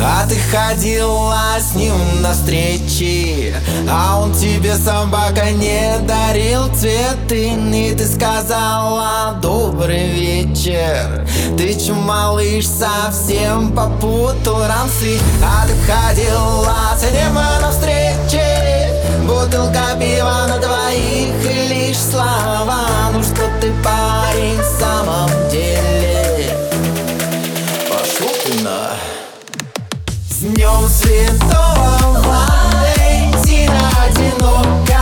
А ты ходила с ним на встречи А он тебе собака не дарил цветы. И ты сказала добрый вечер Ты че, малыш, совсем попутал ранцы? А ты ходила с ним на встречи Бутылка пива С днем Святого Валентина Одинокая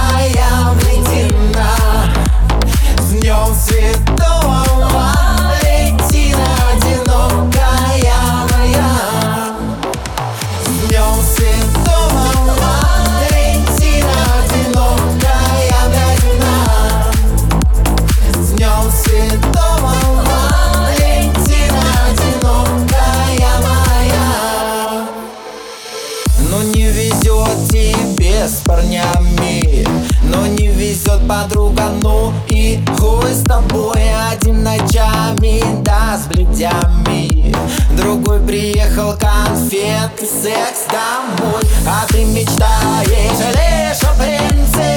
ну и хуй с тобой Один ночами, да, с бледями Другой приехал конфеты, секс домой. А ты мечтаешь лишь о принце.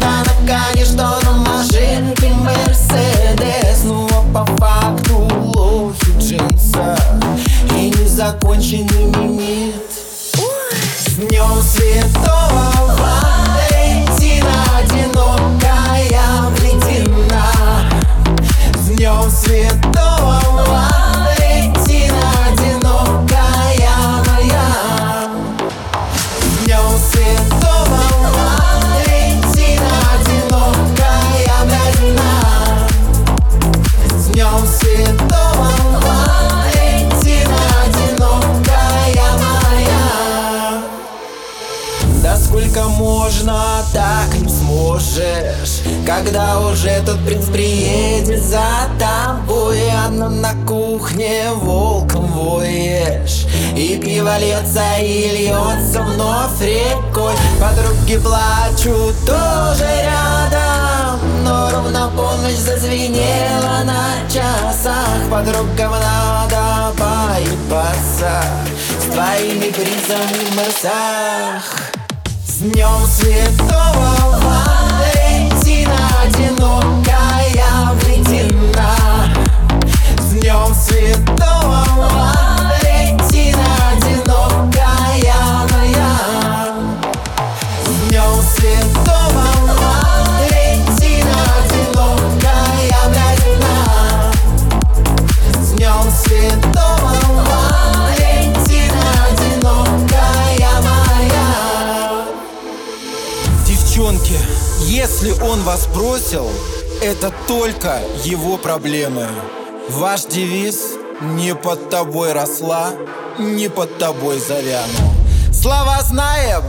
Да наконец, что на машинке Мерседес. Ну а по факту лохи в джинсах И незаконченный можно, так не сможешь. Когда уже тот принц приедет за тобой Она на кухне волком воешь. И пиво льется и льется вновь рекой. Подруги плачут тоже рядом Но ровно полночь зазвенела на часах. Подругам надо поебаться С твоими принцами в марсах с днем Святого Валентина Одинокая Валентина. С днем Святого Валентина Одинокая моя. С днем Святого Девчонки, если он вас бросил, это только его проблемы. Ваш девиз «Не под тобой росла, не под тобой завяну». Слова знаем,